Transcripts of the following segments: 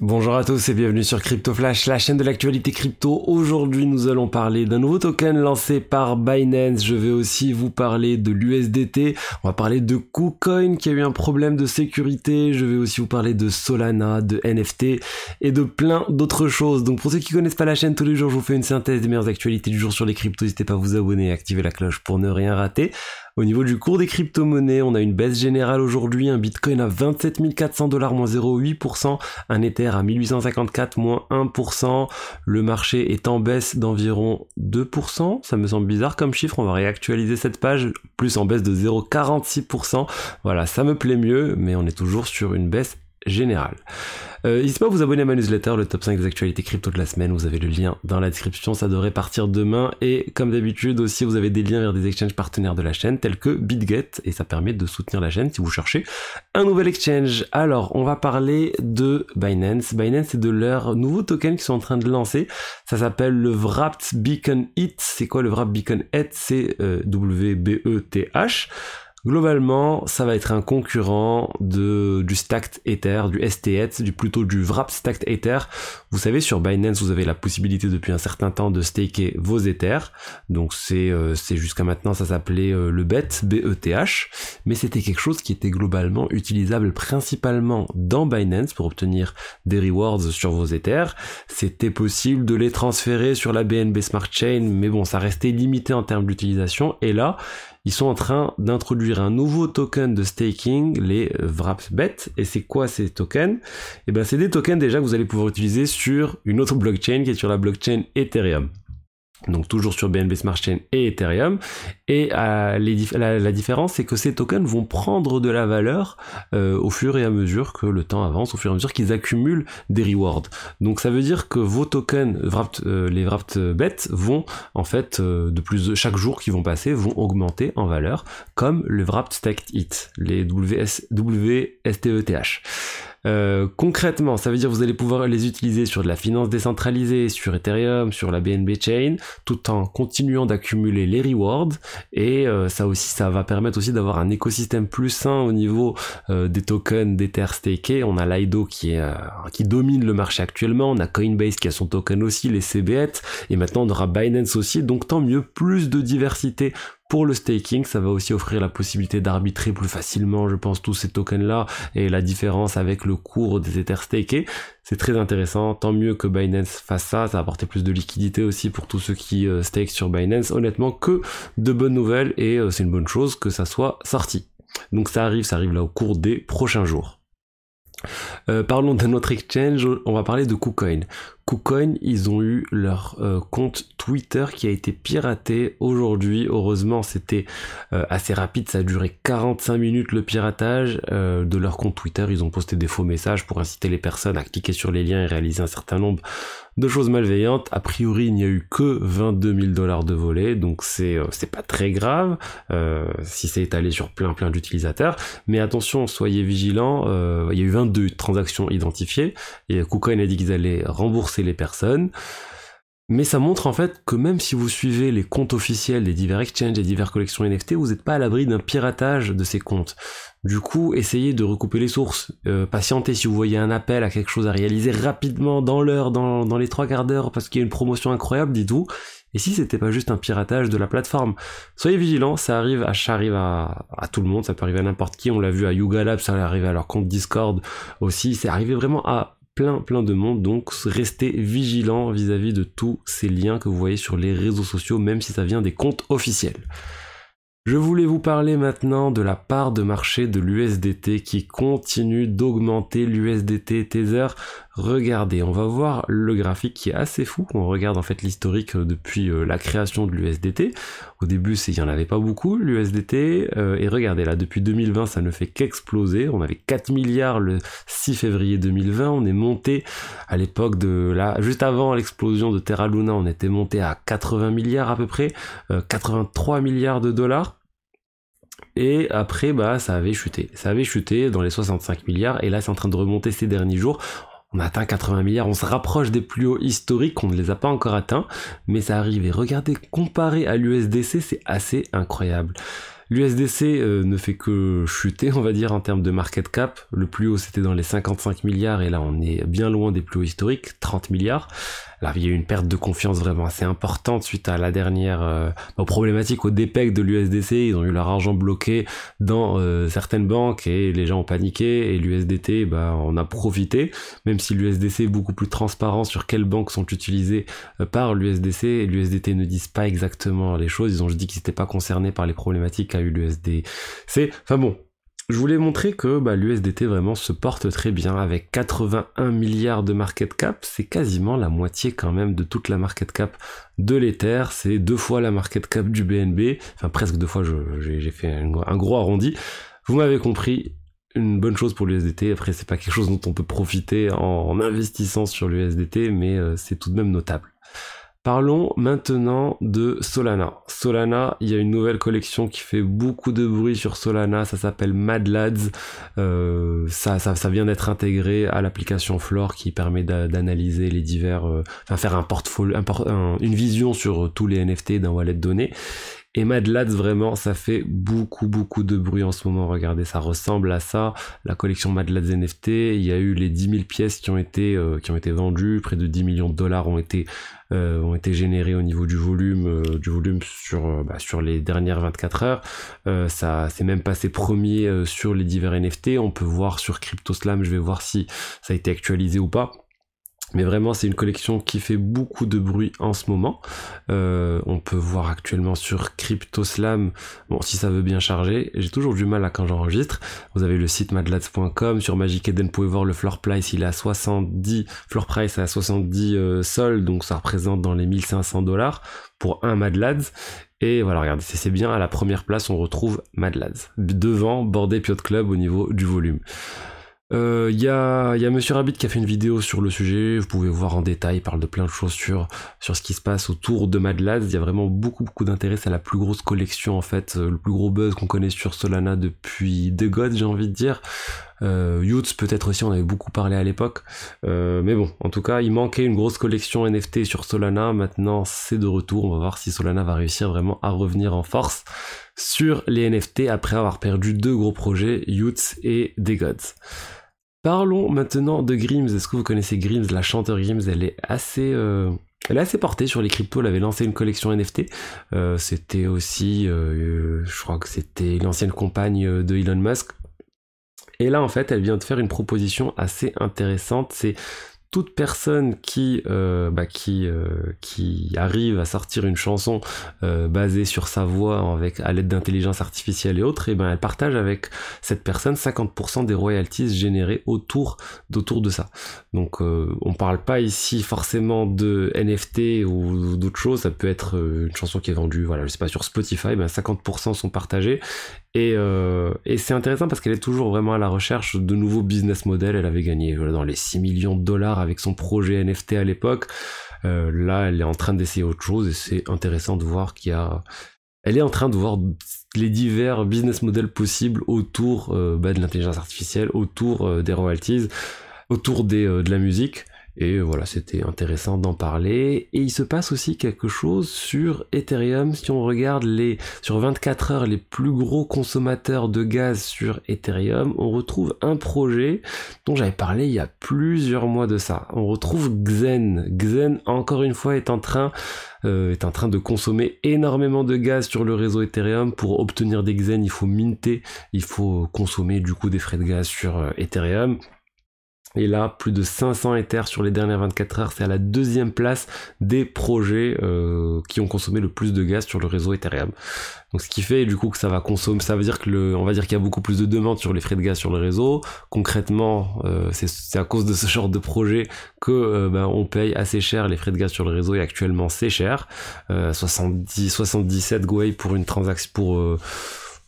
Bonjour à tous et bienvenue sur Crypto Flash, la chaîne de l'actualité crypto. Aujourd'hui, nous allons parler d'un nouveau token lancé par Binance. Je vais aussi vous parler de l'USDT. On va parler de KuCoin qui a eu un problème de sécurité. Je vais aussi vous parler de Solana, de NFT et de plein d'autres choses. Donc pour ceux qui connaissent pas la chaîne, tous les jours, je vous fais une synthèse des meilleures actualités du jour sur les cryptos. N'hésitez pas à vous abonner et activer la cloche pour ne rien rater. Au niveau du cours des crypto-monnaies, on a une baisse générale aujourd'hui, un Bitcoin à 27 400 dollars moins 0,8%, un Ether à 1854 moins 1%, le marché est en baisse d'environ 2%, ça me semble bizarre comme chiffre, on va réactualiser cette page, plus en baisse de 0,46%, voilà, ça me plaît mieux, mais on est toujours sur une baisse général. Euh, N'hésitez pas à vous abonner à ma newsletter, le top 5 des actualités crypto de la semaine. Vous avez le lien dans la description, ça devrait partir demain. Et comme d'habitude aussi, vous avez des liens vers des exchanges partenaires de la chaîne, tels que BitGet, et ça permet de soutenir la chaîne si vous cherchez un nouvel exchange. Alors, on va parler de Binance. Binance, et de leur nouveau token qu'ils sont en train de lancer. Ça s'appelle le Wrapped Beacon It. C'est quoi le Wrapped Beacon It? C'est euh, W-B-E-T-H. Globalement, ça va être un concurrent de, du Stacked Ether, du STETH, du plutôt du Wrap Stacked Ether. Vous savez, sur Binance, vous avez la possibilité depuis un certain temps de staker vos Ethers. Donc c'est euh, jusqu'à maintenant, ça s'appelait euh, le BET, B-E-T-H. Mais c'était quelque chose qui était globalement utilisable principalement dans Binance pour obtenir des rewards sur vos Ethers. C'était possible de les transférer sur la BNB Smart Chain, mais bon, ça restait limité en termes d'utilisation. Et là, ils sont en train d'introduire un nouveau token de staking, les WrapBet. Et c'est quoi ces tokens? Eh ben, c'est des tokens déjà que vous allez pouvoir utiliser sur une autre blockchain qui est sur la blockchain Ethereum donc toujours sur BNB Smart Chain et Ethereum. Et euh, la, différence, c'est que ces tokens vont prendre de la valeur euh, au fur et à mesure que le temps avance, au fur et à mesure qu'ils accumulent des rewards. Donc ça veut dire que vos tokens, euh, les Wrapped Bet, vont en fait de plus chaque jour qui vont passer vont augmenter en valeur, comme le Wrapped Staked It, les WS, WSTETH. Concrètement, ça veut dire que vous allez pouvoir les utiliser sur de la finance décentralisée, sur Ethereum, sur la BNB Chain, tout en continuant d'accumuler les rewards. Et euh, ça aussi, ça va permettre aussi d'avoir un écosystème plus sain au niveau euh, des tokens d'Ether stakés. On a Lido qui est qui domine le marché actuellement. On a Coinbase qui a son token aussi, les CBET, et maintenant on aura Binance aussi. Donc tant mieux, plus de diversité pour le staking, ça va aussi offrir la possibilité d'arbitrer plus facilement, je pense, tous ces tokens-là et la différence avec le cours des Ethers stakés. C'est très intéressant. Tant mieux que Binance fasse ça. Ça va apporter plus de liquidité aussi pour tous ceux qui euh, sur Binance. Honnêtement, que de bonnes nouvelles et euh, c'est une bonne chose que ça soit sorti. Donc ça arrive, ça arrive là au cours des prochains jours. Euh, parlons d'un autre exchange, on va parler de KuCoin. KuCoin, ils ont eu leur euh, compte Twitter qui a été piraté aujourd'hui. Heureusement, c'était euh, assez rapide, ça a duré 45 minutes le piratage de leur compte Twitter. Ils ont posté des faux messages pour inciter les personnes à cliquer sur les liens et réaliser un certain nombre de choses malveillantes. A priori, il n'y a eu que 22 000 dollars de volets, donc c'est c'est pas très grave si c'est étalé sur plein plein d'utilisateurs. Mais attention, soyez vigilants. il y a eu 22 transactions identifiées et KuCoin a dit qu'ils allaient rembourser les personnes. Mais ça montre en fait que même si vous suivez les comptes officiels des divers exchanges, des diverses collections NFT, vous n'êtes pas à l'abri d'un piratage de ces comptes. Du coup, essayez de recouper les sources. Euh, patientez si vous voyez un appel à quelque chose à réaliser rapidement, dans l'heure, dans, dans les trois quarts d'heure, parce qu'il y a une promotion incroyable, dites-vous. Et si c'était pas juste un piratage de la plateforme? Soyez vigilants, ça arrive, ça arrive à, à tout le monde, ça peut arriver à n'importe qui. On l'a vu à Yuga Lab, ça arrivé à leur compte Discord aussi. C'est arrivé vraiment à plein plein de monde donc restez vigilants vis-à-vis de tous ces liens que vous voyez sur les réseaux sociaux même si ça vient des comptes officiels. Je voulais vous parler maintenant de la part de marché de l'USDT qui continue d'augmenter l'USDT Tether. Regardez, on va voir le graphique qui est assez fou. On regarde en fait l'historique euh, depuis euh, la création de l'USDT. Au début, il n'y en avait pas beaucoup, l'USDT. Euh, et regardez là, depuis 2020, ça ne fait qu'exploser. On avait 4 milliards le 6 février 2020. On est monté à l'époque de là, juste avant l'explosion de Terra Luna, on était monté à 80 milliards à peu près, 83 milliards de dollars. Et après, bah, ça avait chuté. Ça avait chuté dans les 65 milliards. Et là, c'est en train de remonter ces derniers jours. On atteint 80 milliards. On se rapproche des plus hauts historiques. On ne les a pas encore atteints. Mais ça arrive. Et regardez, comparé à l'USDC, c'est assez incroyable. L'USDC ne fait que chuter, on va dire, en termes de market cap. Le plus haut, c'était dans les 55 milliards, et là, on est bien loin des plus hauts historiques, 30 milliards. Il y a eu une perte de confiance vraiment assez importante suite à la dernière euh, problématique au DPEC de l'USDC. Ils ont eu leur argent bloqué dans euh, certaines banques et les gens ont paniqué et l'USDT bah, en a profité. Même si l'USDC est beaucoup plus transparent sur quelles banques sont utilisées euh, par l'USDC, l'USDT ne disent pas exactement les choses. Ils ont juste dit qu'ils n'étaient pas concernés par les problématiques qu'a eu l'USDC. Enfin bon, je voulais montrer que bah, l'USDT vraiment se porte très bien avec 81 milliards de market cap, c'est quasiment la moitié quand même de toute la market cap de l'Ether, c'est deux fois la market cap du BNB, enfin presque deux fois, j'ai fait un, gros arrondi. Vous m'avez compris, une bonne chose pour l'USDT. Après, c'est pas quelque chose dont on peut profiter en, investissant sur l'USDT, mais euh, c'est tout de même notable. Parlons maintenant de Solana. Solana, il y a une nouvelle collection qui fait beaucoup de bruit sur Solana, ça s'appelle Mad Lads. Euh, ça, ça, vient d'être intégré à l'application Floor qui permet d'analyser les divers, euh, enfin faire un portfolio, une vision sur tous les NFT d'un wallet donné. Et Mad Lads, vraiment, ça fait beaucoup, beaucoup de bruit en ce moment. Regardez, ça ressemble à ça. La collection Mad Lads NFT, il y a eu les 10 000 pièces qui ont été, euh, qui ont été vendues. Près de 10 millions de dollars ont été, euh, ont été générés au niveau du volume, euh, du volume sur, bah, sur les dernières 24 heures. ça s'est même passé premier sur les divers NFT. On peut voir sur CryptoSlam, je vais voir si ça a été actualisé ou pas. Mais vraiment, c'est une collection qui fait beaucoup de bruit en ce moment. Euh, on peut voir actuellement sur CryptoSlam, bon, si ça veut bien charger, j'ai toujours du mal à quand j'enregistre. Vous avez le site madlads.com, sur Magic Eden, vous pouvez voir le floor price, il est à 70, floor price à 70 euh, sols, donc ça représente dans les 1500 dollars pour un Madlads. Et voilà, regardez, c'est bien, à la première place, on retrouve Madlads. Devant, Bordé Piot Club au niveau du volume. Il euh, y, a, y a Monsieur Rabbit qui a fait une vidéo sur le sujet, vous pouvez voir en détail, il parle de plein de choses sur, sur ce qui se passe autour de Mad Lads, il y a vraiment beaucoup beaucoup d'intérêt, c'est la plus grosse collection en fait, euh, le plus gros buzz qu'on connaît sur Solana depuis The God j'ai envie de dire. Euh, peut-être aussi, on avait beaucoup parlé à l'époque. Euh, mais bon, en tout cas, il manquait une grosse collection NFT sur Solana. Maintenant, c'est de retour. On va voir si Solana va réussir vraiment à revenir en force sur les NFT après avoir perdu deux gros projets, Youths et The. Parlons maintenant de Grims. Est-ce que vous connaissez Grims? La chanteur Grims, elle est assez... Euh, elle est assez portée sur les cryptos, elle avait lancé une collection NFT. Euh, c'était aussi, je crois que c'était l'ancienne compagne de Elon Musk. Et là, en fait, elle vient de faire une proposition assez intéressante. C'est toute personne qui euh, bah, euh, qui arrive à sortir une chanson euh, basée sur sa voix avec à l'aide d'intelligence artificielle et autres et eh ben elle partage avec cette personne 50% des royalties générées autour d'autour de ça. Donc on parle pas ici forcément de NFT ou d'autres choses. Ça peut être une chanson qui est vendue voilà je sais pas sur Spotify ben 50% sont partagés et, et c'est intéressant parce qu'elle est toujours vraiment à la recherche de nouveaux business models. Elle avait gagné dans les 6 millions de dollars avec son projet NFT à l'époque. Euh, là, elle est en train d'essayer autre chose et c'est intéressant de voir qu'il y a. Elle est en train de voir les divers business models possibles autour euh, bah, de l'intelligence artificielle, autour euh, des royalties, autour de la musique. Et voilà, c'était intéressant d'en parler. Et il se passe aussi quelque chose sur Ethereum. Si on regarde les, sur 24 heures, les plus gros consommateurs de gaz sur Ethereum, on retrouve un projet dont j'avais parlé il y a plusieurs mois de ça. On retrouve Xen. Xen, encore une fois, est en train, euh, est en train de consommer énormément de gaz sur le réseau Ethereum. Pour obtenir des Xen, il faut minter, il faut consommer du coup des frais de gaz sur euh, Ethereum. Et là, plus de 500 Ethers sur les dernières 24 heures, c'est à la deuxième place des projets euh, qui ont consommé le plus de gaz sur le réseau Ethereum. Donc ce qui fait du coup que ça va consommer, ça veut dire que le, on va dire qu'il y a beaucoup plus de demandes sur les frais de gaz sur le réseau. Concrètement, euh, c'est à cause de ce genre de projet que euh, ben, on paye assez cher les frais de gaz sur le réseau et actuellement c'est cher. 70, 77 Gwei pour une transaction pour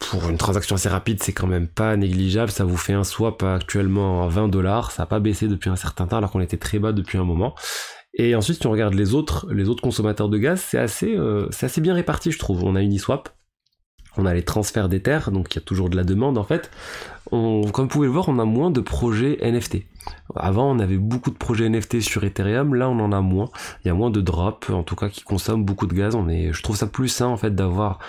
pour une transaction assez rapide, c'est quand même pas négligeable. Ça vous fait un swap actuellement à 20 dollars. Ça n'a pas baissé depuis un certain temps alors qu'on était très bas depuis un moment. Et ensuite, si on regarde les autres, consommateurs de gaz, c'est assez, euh, c'est assez bien réparti, je trouve. On a Uniswap, on a les transferts d'Ether, donc il y a toujours de la demande en fait. Comme vous pouvez le voir, on a moins de projets NFT. Avant, on avait beaucoup de projets NFT sur Ethereum, là on en a moins. Il y a moins de drops, en tout cas qui consomment beaucoup de gaz. On je trouve ça plus sain en fait d'avoir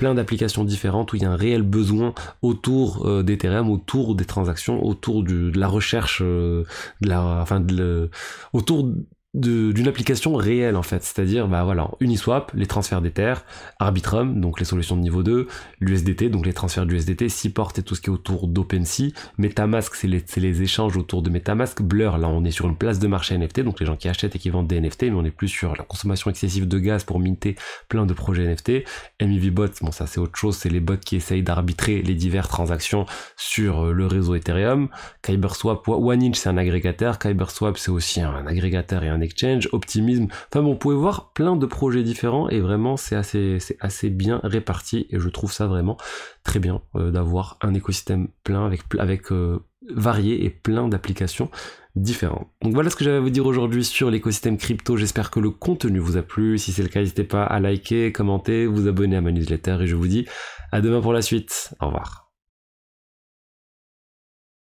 plein d'applications différentes où il y a un réel besoin autour euh, d'Ethereum, autour des transactions, autour de la recherche, de la, enfin, de autour d'une application réelle en fait, c'est-à-dire bah voilà, Uniswap, les transferts d'Ether, Arbitrum, donc les solutions de niveau 2, l'USDT, donc les transferts d'USDT, Seaport et tout ce qui est autour d'OpenSea, Metamask, c'est les, les, échanges autour de Metamask, Blur, là on est sur une place de marché NFT, donc les gens qui achètent et qui vendent des NFT, mais on est plus sur la consommation excessive de gaz pour minter plein de projets NFT, MEV bon ça c'est autre chose, c'est les bots qui essayent d'arbitrer les diverses transactions sur euh, le réseau Ethereum, KyberSwap, OneInch c'est un agrégateur, KyberSwap c'est aussi un agrégateur et un exchange, optimisme. Enfin bon, vous pouvez voir plein de projets différents et vraiment c'est assez, c'est assez bien réparti et je trouve ça vraiment très bien euh, d'avoir un écosystème plein avec, avec euh, varié et plein d'applications différentes. Donc voilà ce que j'avais à vous dire aujourd'hui sur l'écosystème crypto. J'espère que le contenu vous a plu. Si c'est le cas, n'hésitez pas à liker, commenter, vous abonner à ma newsletter et je vous dis à demain pour la suite. Au revoir.